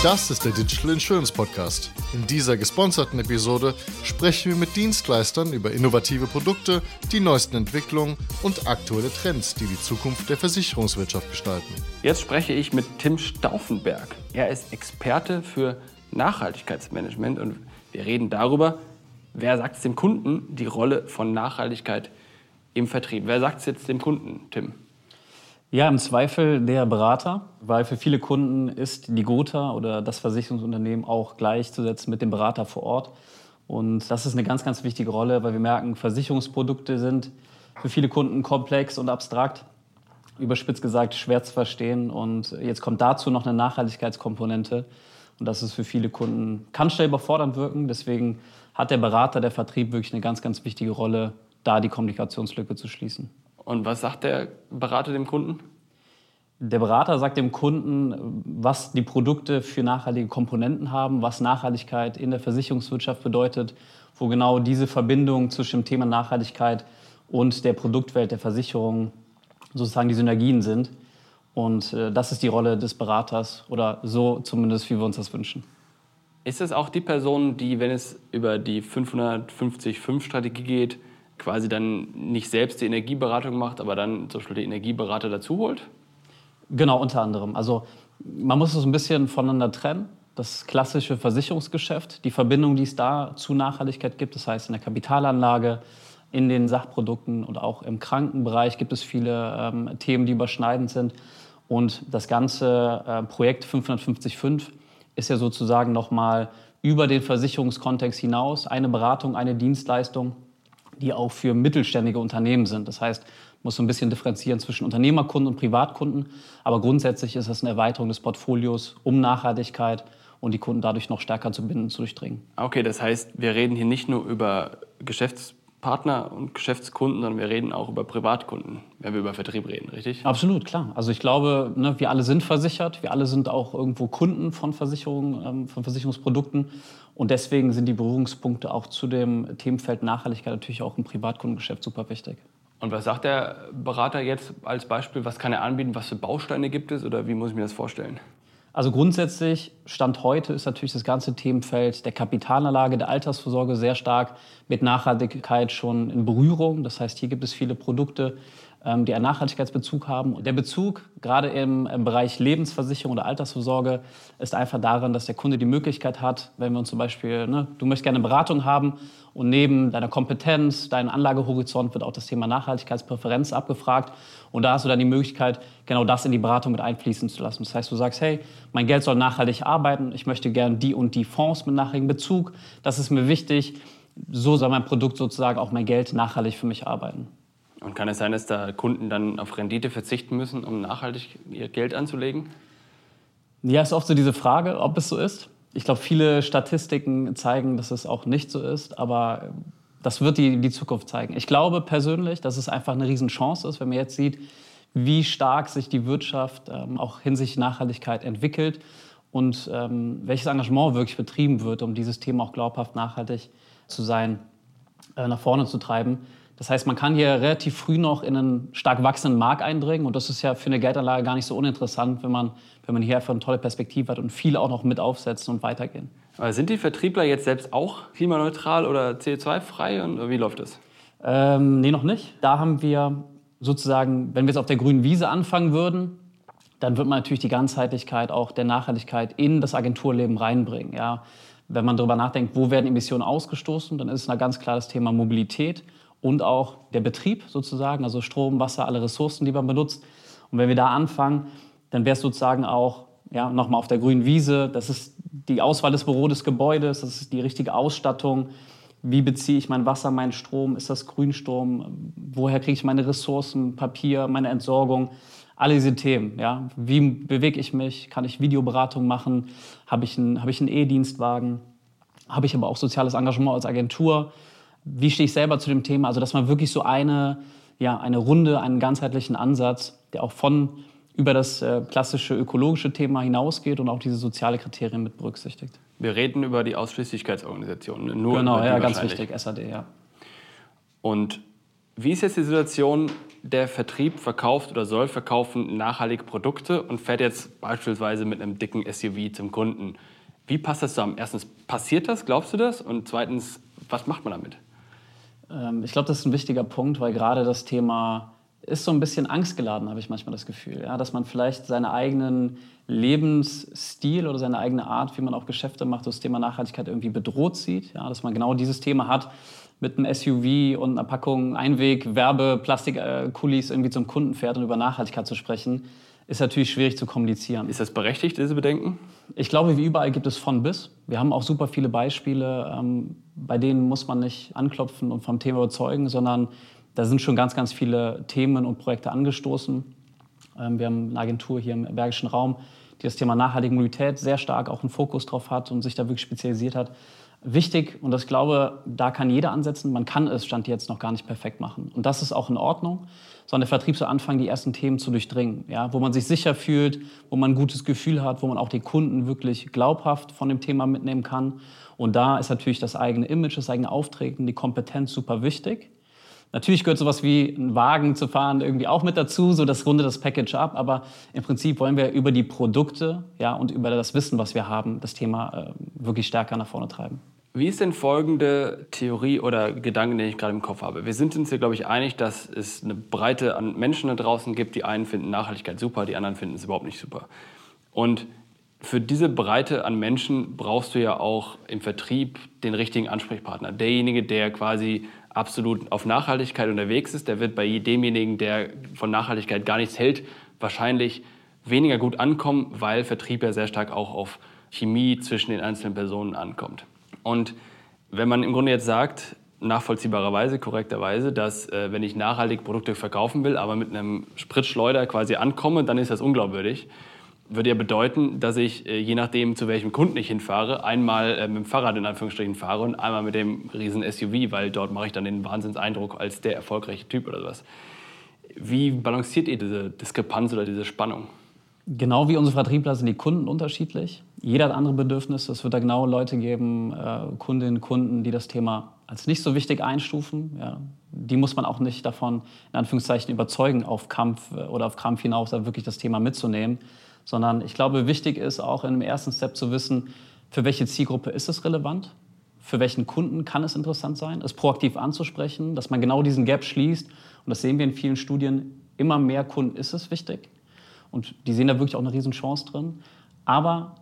Das ist der Digital Insurance Podcast. In dieser gesponserten Episode sprechen wir mit Dienstleistern über innovative Produkte, die neuesten Entwicklungen und aktuelle Trends, die die Zukunft der Versicherungswirtschaft gestalten. Jetzt spreche ich mit Tim Stauffenberg. Er ist Experte für Nachhaltigkeitsmanagement und wir reden darüber, wer sagt es dem Kunden, die Rolle von Nachhaltigkeit im Vertrieb. Wer sagt es jetzt dem Kunden, Tim? Ja, im Zweifel der Berater, weil für viele Kunden ist die Gotha oder das Versicherungsunternehmen auch gleichzusetzen mit dem Berater vor Ort. Und das ist eine ganz, ganz wichtige Rolle, weil wir merken, Versicherungsprodukte sind für viele Kunden komplex und abstrakt, überspitzt gesagt schwer zu verstehen. Und jetzt kommt dazu noch eine Nachhaltigkeitskomponente. Und das ist für viele Kunden, kann schnell überfordernd wirken. Deswegen hat der Berater, der Vertrieb wirklich eine ganz, ganz wichtige Rolle, da die Kommunikationslücke zu schließen. Und was sagt der Berater dem Kunden? Der Berater sagt dem Kunden, was die Produkte für nachhaltige Komponenten haben, was Nachhaltigkeit in der Versicherungswirtschaft bedeutet, wo genau diese Verbindung zwischen dem Thema Nachhaltigkeit und der Produktwelt der Versicherung sozusagen die Synergien sind. Und äh, das ist die Rolle des Beraters oder so zumindest, wie wir uns das wünschen. Ist es auch die Person, die, wenn es über die 550-5-Strategie geht, quasi dann nicht selbst die Energieberatung macht, aber dann zum Beispiel die Energieberater dazu holt? Genau, unter anderem. Also man muss es ein bisschen voneinander trennen. Das klassische Versicherungsgeschäft, die Verbindung, die es da zu Nachhaltigkeit gibt, das heißt in der Kapitalanlage, in den Sachprodukten und auch im Krankenbereich gibt es viele ähm, Themen, die überschneidend sind. Und das ganze äh, Projekt 550.5 ist ja sozusagen nochmal über den Versicherungskontext hinaus eine Beratung, eine Dienstleistung, die auch für mittelständige Unternehmen sind. Das heißt, man muss so ein bisschen differenzieren zwischen Unternehmerkunden und Privatkunden. Aber grundsätzlich ist es eine Erweiterung des Portfolios um Nachhaltigkeit und die Kunden dadurch noch stärker zu binden, zu durchdringen. Okay, das heißt, wir reden hier nicht nur über Geschäftspartner und Geschäftskunden, sondern wir reden auch über Privatkunden, wenn wir über Vertrieb reden, richtig? Absolut, klar. Also ich glaube, ne, wir alle sind versichert, wir alle sind auch irgendwo Kunden von Versicherungen, ähm, von Versicherungsprodukten. Und deswegen sind die Berührungspunkte auch zu dem Themenfeld Nachhaltigkeit natürlich auch im Privatkundengeschäft super wichtig. Und was sagt der Berater jetzt als Beispiel? Was kann er anbieten? Was für Bausteine gibt es? Oder wie muss ich mir das vorstellen? Also grundsätzlich, Stand heute ist natürlich das ganze Themenfeld der Kapitalanlage, der Altersvorsorge sehr stark mit Nachhaltigkeit schon in Berührung. Das heißt, hier gibt es viele Produkte, die einen Nachhaltigkeitsbezug haben. Der Bezug, gerade im, im, Bereich Lebensversicherung oder Altersvorsorge, ist einfach daran, dass der Kunde die Möglichkeit hat, wenn wir uns zum Beispiel, ne, du möchtest gerne eine Beratung haben und neben deiner Kompetenz, deinem Anlagehorizont wird auch das Thema Nachhaltigkeitspräferenz abgefragt. Und da hast du dann die Möglichkeit, genau das in die Beratung mit einfließen zu lassen. Das heißt, du sagst, hey, mein Geld soll nachhaltig arbeiten, ich möchte gerne die und die Fonds mit nachhaltigem Bezug, das ist mir wichtig. So soll mein Produkt sozusagen auch mein Geld nachhaltig für mich arbeiten. Und kann es sein, dass da Kunden dann auf Rendite verzichten müssen, um nachhaltig ihr Geld anzulegen? Ja, ist oft so diese Frage, ob es so ist. Ich glaube, viele Statistiken zeigen, dass es auch nicht so ist, aber das wird die, die Zukunft zeigen. Ich glaube persönlich, dass es einfach eine Riesenchance ist, wenn man jetzt sieht, wie stark sich die Wirtschaft ähm, auch hinsichtlich Nachhaltigkeit entwickelt und ähm, welches Engagement wirklich betrieben wird, um dieses Thema auch glaubhaft nachhaltig zu sein, äh, nach vorne zu treiben. Das heißt, man kann hier relativ früh noch in einen stark wachsenden Markt eindringen und das ist ja für eine Geldanlage gar nicht so uninteressant, wenn man, wenn man hier einfach eine tolle Perspektive hat und viel auch noch mit aufsetzen und weitergehen. Aber sind die Vertriebler jetzt selbst auch klimaneutral oder CO2-frei und wie läuft das? Ähm, nee, noch nicht. Da haben wir sozusagen, wenn wir jetzt auf der grünen Wiese anfangen würden, dann wird man natürlich die Ganzheitlichkeit auch der Nachhaltigkeit in das Agenturleben reinbringen. Ja. Wenn man darüber nachdenkt, wo werden Emissionen ausgestoßen, dann ist es ganz klar das Thema Mobilität und auch der Betrieb sozusagen, also Strom, Wasser, alle Ressourcen, die man benutzt. Und wenn wir da anfangen, dann wäre es sozusagen auch ja, nochmal auf der grünen Wiese, das ist die Auswahl des Büro des Gebäudes, das ist die richtige Ausstattung. Wie beziehe ich mein Wasser, meinen Strom? Ist das Grünstrom? Woher kriege ich meine Ressourcen, Papier, meine Entsorgung? Alle diese Themen. Ja? Wie bewege ich mich? Kann ich Videoberatung machen? Habe ich einen E-Dienstwagen? Habe ich aber auch soziales Engagement als Agentur? Wie stehe ich selber zu dem Thema? Also, dass man wirklich so eine, ja, eine Runde, einen ganzheitlichen Ansatz, der auch von über das äh, klassische ökologische Thema hinausgeht und auch diese soziale Kriterien mit berücksichtigt. Wir reden über die Ausschließlichkeitsorganisation. Nur genau, ja, ganz wichtig, SAD, ja. Und wie ist jetzt die Situation, der Vertrieb verkauft oder soll verkaufen nachhaltige Produkte und fährt jetzt beispielsweise mit einem dicken SUV zum Kunden. Wie passt das zusammen? Erstens, passiert das? Glaubst du das? Und zweitens, was macht man damit? Ähm, ich glaube, das ist ein wichtiger Punkt, weil gerade das Thema ist so ein bisschen angstgeladen, habe ich manchmal das Gefühl. Ja? Dass man vielleicht seinen eigenen Lebensstil oder seine eigene Art, wie man auch Geschäfte macht, das Thema Nachhaltigkeit irgendwie bedroht sieht. Ja? Dass man genau dieses Thema hat, mit einem SUV und einer Packung Einweg, Werbe, Plastikkulis irgendwie zum Kunden fährt und über Nachhaltigkeit zu sprechen, ist natürlich schwierig zu kommunizieren. Ist das berechtigt, diese Bedenken? Ich glaube, wie überall gibt es von bis. Wir haben auch super viele Beispiele, ähm, bei denen muss man nicht anklopfen und vom Thema überzeugen, sondern da sind schon ganz, ganz viele Themen und Projekte angestoßen. Ähm, wir haben eine Agentur hier im Bergischen Raum, die das Thema nachhaltige Mobilität sehr stark auch einen Fokus drauf hat und sich da wirklich spezialisiert hat wichtig und ich glaube, da kann jeder ansetzen. Man kann es Stand jetzt noch gar nicht perfekt machen. Und das ist auch in Ordnung, sondern der Vertrieb soll anfangen, die ersten Themen zu durchdringen, ja, wo man sich sicher fühlt, wo man ein gutes Gefühl hat, wo man auch die Kunden wirklich glaubhaft von dem Thema mitnehmen kann. Und da ist natürlich das eigene Image, das eigene Auftreten, die Kompetenz super wichtig. Natürlich gehört sowas wie einen Wagen zu fahren irgendwie auch mit dazu, so das rundet das Package ab. Aber im Prinzip wollen wir über die Produkte ja, und über das Wissen, was wir haben, das Thema äh, wirklich stärker nach vorne treiben. Wie ist denn folgende Theorie oder Gedanke, den ich gerade im Kopf habe? Wir sind uns hier, glaube ich, einig, dass es eine Breite an Menschen da draußen gibt. Die einen finden Nachhaltigkeit super, die anderen finden es überhaupt nicht super. Und für diese Breite an Menschen brauchst du ja auch im Vertrieb den richtigen Ansprechpartner. Derjenige, der quasi absolut auf Nachhaltigkeit unterwegs ist, der wird bei demjenigen, der von Nachhaltigkeit gar nichts hält, wahrscheinlich weniger gut ankommen, weil Vertrieb ja sehr stark auch auf Chemie zwischen den einzelnen Personen ankommt. Und wenn man im Grunde jetzt sagt, nachvollziehbarerweise, korrekterweise, dass äh, wenn ich nachhaltig Produkte verkaufen will, aber mit einem Spritschleuder quasi ankomme, dann ist das unglaubwürdig würde ja bedeuten, dass ich, äh, je nachdem, zu welchem Kunden ich hinfahre, einmal äh, mit dem Fahrrad in Anführungsstrichen fahre und einmal mit dem riesen SUV, weil dort mache ich dann den Wahnsinnseindruck als der erfolgreiche Typ oder sowas. Wie balanciert ihr diese Diskrepanz oder diese Spannung? Genau wie unsere Vertriebler sind die Kunden unterschiedlich. Jeder hat andere Bedürfnisse. Es wird da genau Leute geben, äh, Kundinnen, Kunden, die das Thema als nicht so wichtig einstufen. Ja. Die muss man auch nicht davon, in Anführungszeichen, überzeugen, auf Kampf oder auf Krampf hinaus wirklich das Thema mitzunehmen sondern ich glaube, wichtig ist auch in dem ersten Step zu wissen, für welche Zielgruppe ist es relevant, für welchen Kunden kann es interessant sein, es proaktiv anzusprechen, dass man genau diesen Gap schließt. Und das sehen wir in vielen Studien, immer mehr Kunden ist es wichtig. Und die sehen da wirklich auch eine Riesenchance drin. Aber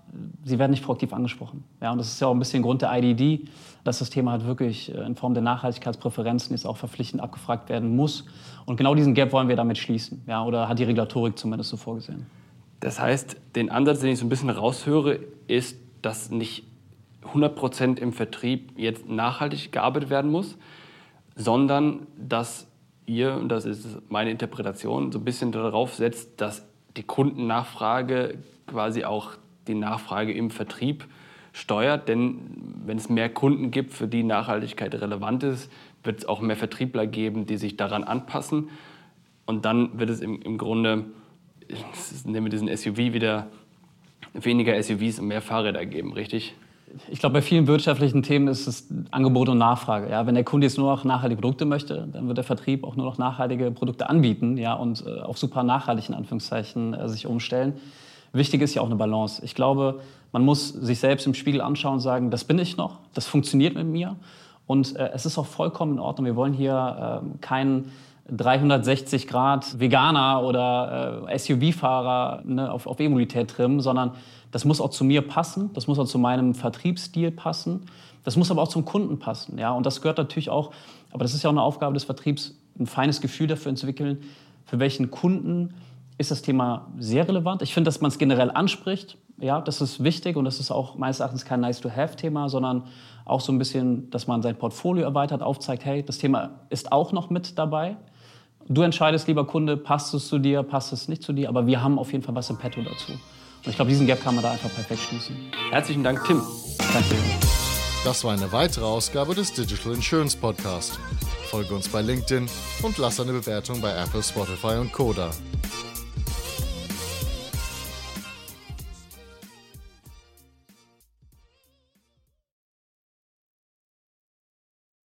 sie werden nicht proaktiv angesprochen. Ja, und das ist ja auch ein bisschen Grund der IDD, dass das Thema halt wirklich äh, in Form der Nachhaltigkeitspräferenzen jetzt auch verpflichtend abgefragt werden muss. Und genau diesen Gap wollen wir damit schließen. Ja, oder hat die Regulatorik zumindest so vorgesehen. Das heißt, den Ansatz, den ich so ein bisschen raushöre, ist, dass nicht 100% im Vertrieb jetzt nachhaltig gearbeitet werden muss, sondern dass ihr, und das ist meine Interpretation, so ein bisschen darauf setzt, dass die Kundennachfrage quasi auch die Nachfrage im Vertrieb steuert. Denn wenn es mehr Kunden gibt, für die Nachhaltigkeit relevant ist, wird es auch mehr Vertriebler geben, die sich daran anpassen. Und dann wird es im, im Grunde nehmen wir diesen SUV wieder, weniger SUVs und mehr Fahrräder geben, richtig? Ich glaube, bei vielen wirtschaftlichen Themen ist es Angebot und Nachfrage. Ja? Wenn der Kunde jetzt nur noch nachhaltige Produkte möchte, dann wird der Vertrieb auch nur noch nachhaltige Produkte anbieten ja? und äh, auf super nachhaltig in Anführungszeichen äh, sich umstellen. Wichtig ist ja auch eine Balance. Ich glaube, man muss sich selbst im Spiegel anschauen und sagen, das bin ich noch, das funktioniert mit mir und äh, es ist auch vollkommen in Ordnung. Wir wollen hier äh, keinen 360 Grad Veganer oder äh, SUV-Fahrer ne, auf, auf E-Mobilität trimmen, sondern das muss auch zu mir passen, das muss auch zu meinem Vertriebsstil passen, das muss aber auch zum Kunden passen. Ja? Und das gehört natürlich auch, aber das ist ja auch eine Aufgabe des Vertriebs, ein feines Gefühl dafür entwickeln, für welchen Kunden ist das Thema sehr relevant. Ich finde, dass man es generell anspricht, ja, das ist wichtig und das ist auch meines Erachtens kein Nice-to-have-Thema, sondern auch so ein bisschen, dass man sein Portfolio erweitert, aufzeigt, hey, das Thema ist auch noch mit dabei. Du entscheidest, lieber Kunde, passt es zu dir, passt es nicht zu dir, aber wir haben auf jeden Fall was im Petto dazu. Und ich glaube, diesen Gap kann man da einfach perfekt schließen. Herzlichen Dank, Tim. Danke. Das war eine weitere Ausgabe des Digital Insurance Podcast. Folge uns bei LinkedIn und lass eine Bewertung bei Apple, Spotify und Koda.